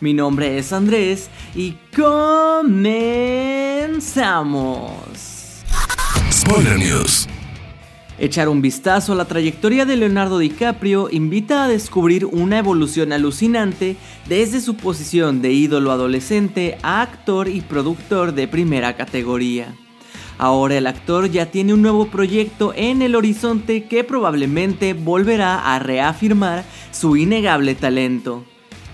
Mi nombre es Andrés y comenzamos. Spoiler News. Echar un vistazo a la trayectoria de Leonardo DiCaprio invita a descubrir una evolución alucinante desde su posición de ídolo adolescente a actor y productor de primera categoría. Ahora el actor ya tiene un nuevo proyecto en el horizonte que probablemente volverá a reafirmar su innegable talento.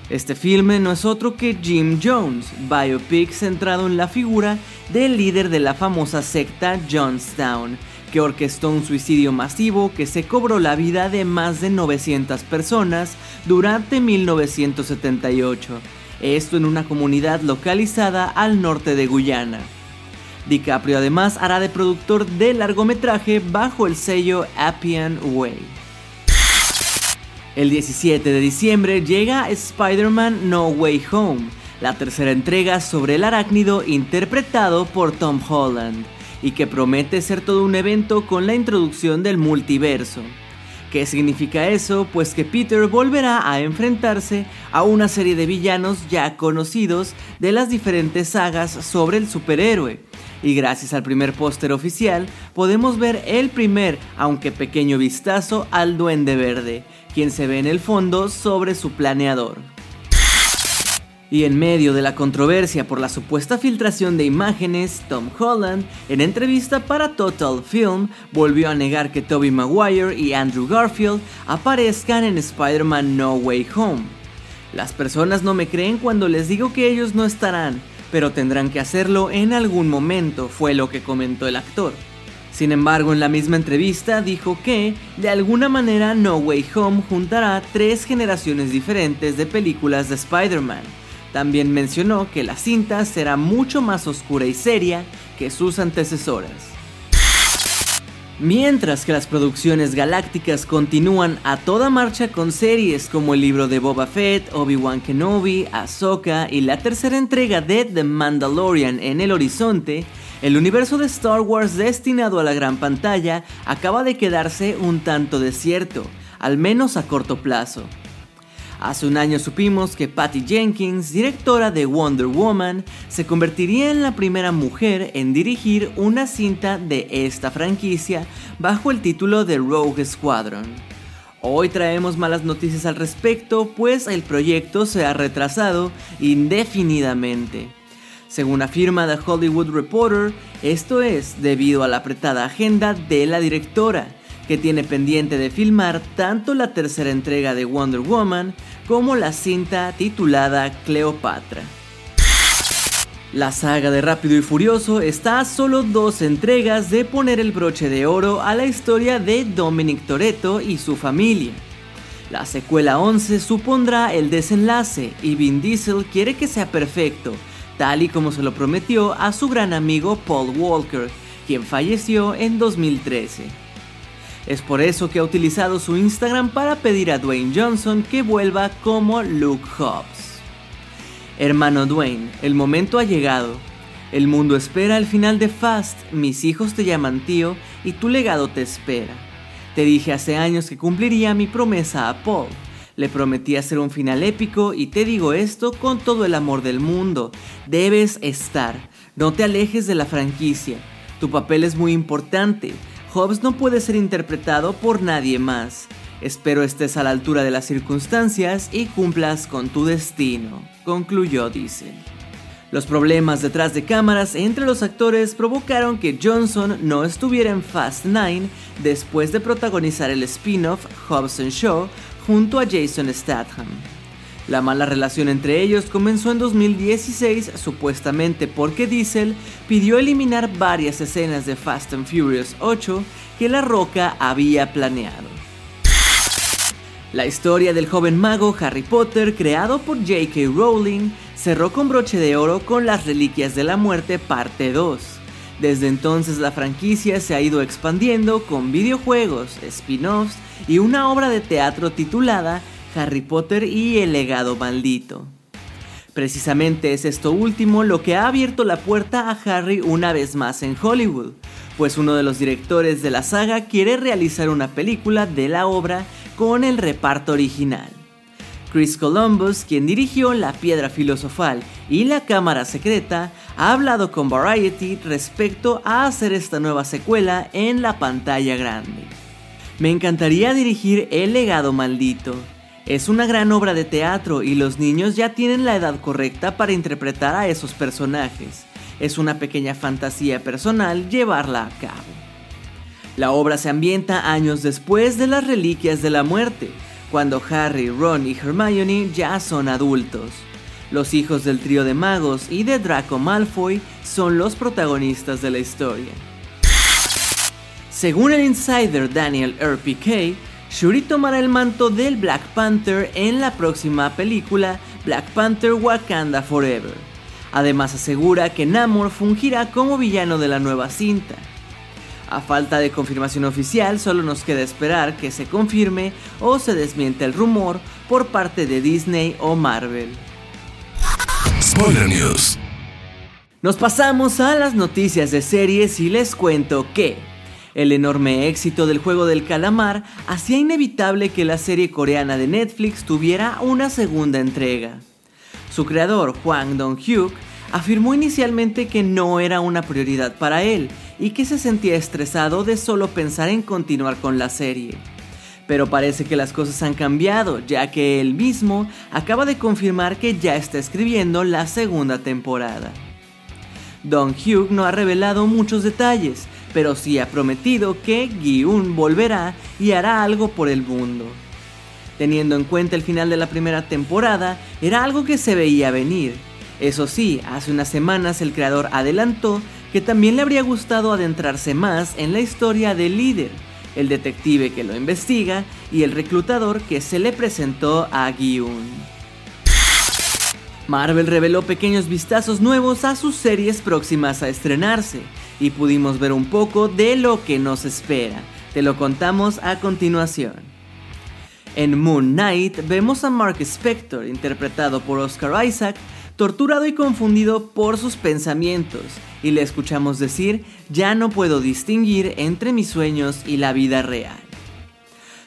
Este filme no es otro que Jim Jones, biopic centrado en la figura del líder de la famosa secta Jonestown, que orquestó un suicidio masivo que se cobró la vida de más de 900 personas durante 1978, esto en una comunidad localizada al norte de Guyana. DiCaprio además hará de productor de largometraje bajo el sello Appian Way. El 17 de diciembre llega Spider-Man No Way Home, la tercera entrega sobre el arácnido interpretado por Tom Holland, y que promete ser todo un evento con la introducción del multiverso. ¿Qué significa eso? Pues que Peter volverá a enfrentarse a una serie de villanos ya conocidos de las diferentes sagas sobre el superhéroe. Y gracias al primer póster oficial podemos ver el primer, aunque pequeño vistazo al Duende Verde, quien se ve en el fondo sobre su planeador. Y en medio de la controversia por la supuesta filtración de imágenes, Tom Holland, en entrevista para Total Film, volvió a negar que Tobey Maguire y Andrew Garfield aparezcan en Spider-Man No Way Home. Las personas no me creen cuando les digo que ellos no estarán, pero tendrán que hacerlo en algún momento, fue lo que comentó el actor. Sin embargo, en la misma entrevista dijo que, de alguna manera, No Way Home juntará tres generaciones diferentes de películas de Spider-Man. También mencionó que la cinta será mucho más oscura y seria que sus antecesoras. Mientras que las producciones galácticas continúan a toda marcha con series como el libro de Boba Fett, Obi-Wan Kenobi, Ahsoka y la tercera entrega de The Mandalorian en el horizonte, el universo de Star Wars destinado a la gran pantalla acaba de quedarse un tanto desierto, al menos a corto plazo. Hace un año supimos que Patty Jenkins, directora de Wonder Woman, se convertiría en la primera mujer en dirigir una cinta de esta franquicia bajo el título de Rogue Squadron. Hoy traemos malas noticias al respecto, pues el proyecto se ha retrasado indefinidamente. Según afirma The Hollywood Reporter, esto es debido a la apretada agenda de la directora, que tiene pendiente de filmar tanto la tercera entrega de Wonder Woman como la cinta titulada Cleopatra. La saga de Rápido y Furioso está a solo dos entregas de poner el broche de oro a la historia de Dominic Toretto y su familia. La secuela 11 supondrá el desenlace y Vin Diesel quiere que sea perfecto, tal y como se lo prometió a su gran amigo Paul Walker, quien falleció en 2013. Es por eso que ha utilizado su Instagram para pedir a Dwayne Johnson que vuelva como Luke Hobbs. Hermano Dwayne, el momento ha llegado. El mundo espera el final de Fast, mis hijos te llaman tío y tu legado te espera. Te dije hace años que cumpliría mi promesa a Paul. Le prometí hacer un final épico y te digo esto con todo el amor del mundo. Debes estar. No te alejes de la franquicia. Tu papel es muy importante. Hobbs no puede ser interpretado por nadie más. Espero estés a la altura de las circunstancias y cumplas con tu destino, concluyó Diesel. Los problemas detrás de cámaras entre los actores provocaron que Johnson no estuviera en Fast 9 después de protagonizar el spin-off Hobbs Shaw junto a Jason Statham. La mala relación entre ellos comenzó en 2016 supuestamente porque Diesel pidió eliminar varias escenas de Fast and Furious 8 que La Roca había planeado. La historia del joven mago Harry Potter, creado por J.K. Rowling, cerró con broche de oro con Las Reliquias de la Muerte parte 2. Desde entonces la franquicia se ha ido expandiendo con videojuegos, spin-offs y una obra de teatro titulada Harry Potter y el legado maldito. Precisamente es esto último lo que ha abierto la puerta a Harry una vez más en Hollywood, pues uno de los directores de la saga quiere realizar una película de la obra con el reparto original. Chris Columbus, quien dirigió La Piedra Filosofal y La Cámara Secreta, ha hablado con Variety respecto a hacer esta nueva secuela en la pantalla grande. Me encantaría dirigir El legado maldito. Es una gran obra de teatro y los niños ya tienen la edad correcta para interpretar a esos personajes. Es una pequeña fantasía personal llevarla a cabo. La obra se ambienta años después de las Reliquias de la Muerte, cuando Harry, Ron y Hermione ya son adultos. Los hijos del trío de magos y de Draco Malfoy son los protagonistas de la historia. Según el insider Daniel RPK, Shuri tomará el manto del Black Panther en la próxima película Black Panther Wakanda Forever. Además asegura que Namor fungirá como villano de la nueva cinta. A falta de confirmación oficial, solo nos queda esperar que se confirme o se desmiente el rumor por parte de Disney o Marvel. Spoiler News. Nos pasamos a las noticias de series y les cuento que el enorme éxito del juego del calamar hacía inevitable que la serie coreana de Netflix tuviera una segunda entrega. Su creador, Hwang Dong-hyuk, afirmó inicialmente que no era una prioridad para él y que se sentía estresado de solo pensar en continuar con la serie. Pero parece que las cosas han cambiado, ya que él mismo acaba de confirmar que ya está escribiendo la segunda temporada. Don Hugh no ha revelado muchos detalles, pero sí ha prometido que Gi-un volverá y hará algo por el mundo. Teniendo en cuenta el final de la primera temporada, era algo que se veía venir, eso sí, hace unas semanas el creador adelantó que también le habría gustado adentrarse más en la historia del líder, el detective que lo investiga y el reclutador que se le presentó a Gyun. Marvel reveló pequeños vistazos nuevos a sus series próximas a estrenarse y pudimos ver un poco de lo que nos espera. Te lo contamos a continuación. En Moon Knight vemos a Mark Spector, interpretado por Oscar Isaac, torturado y confundido por sus pensamientos, y le escuchamos decir, ya no puedo distinguir entre mis sueños y la vida real.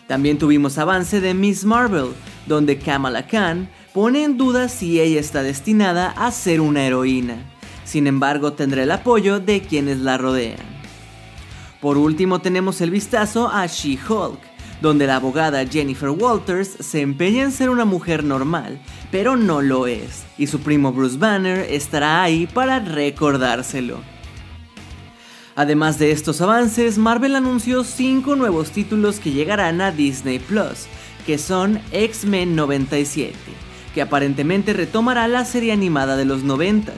También tuvimos avance de Miss Marvel, donde Kamala Khan pone en duda si ella está destinada a ser una heroína. Sin embargo, tendrá el apoyo de quienes la rodean. Por último, tenemos el vistazo a She-Hulk, donde la abogada Jennifer Walters se empeña en ser una mujer normal, pero no lo es, y su primo Bruce Banner estará ahí para recordárselo. Además de estos avances, Marvel anunció 5 nuevos títulos que llegarán a Disney Plus, que son X-Men 97, que aparentemente retomará la serie animada de los 90s.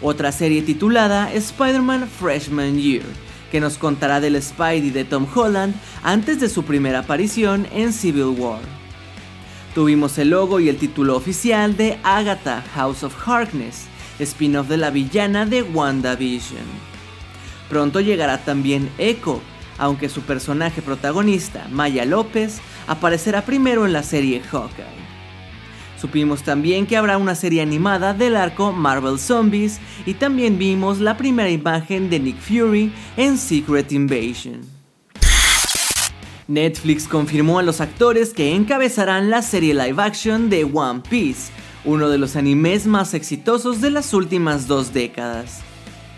Otra serie titulada Spider-Man Freshman Year, que nos contará del Spidey de Tom Holland antes de su primera aparición en Civil War. Tuvimos el logo y el título oficial de Agatha House of Harkness, spin-off de la villana de WandaVision. Pronto llegará también Echo, aunque su personaje protagonista, Maya López, aparecerá primero en la serie Hawkeye. Supimos también que habrá una serie animada del arco Marvel Zombies y también vimos la primera imagen de Nick Fury en Secret Invasion. Netflix confirmó a los actores que encabezarán la serie live action de One Piece, uno de los animes más exitosos de las últimas dos décadas.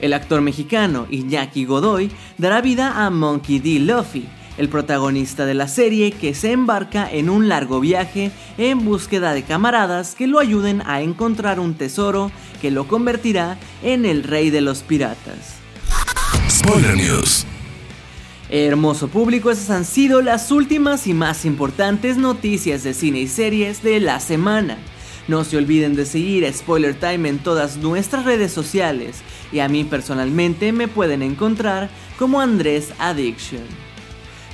El actor mexicano Iñaki Godoy dará vida a Monkey D. Luffy, el protagonista de la serie que se embarca en un largo viaje en búsqueda de camaradas que lo ayuden a encontrar un tesoro que lo convertirá en el rey de los piratas. Spoiler News. Hermoso público, esas han sido las últimas y más importantes noticias de cine y series de la semana. No se olviden de seguir a Spoiler Time en todas nuestras redes sociales y a mí personalmente me pueden encontrar como Andrés Addiction.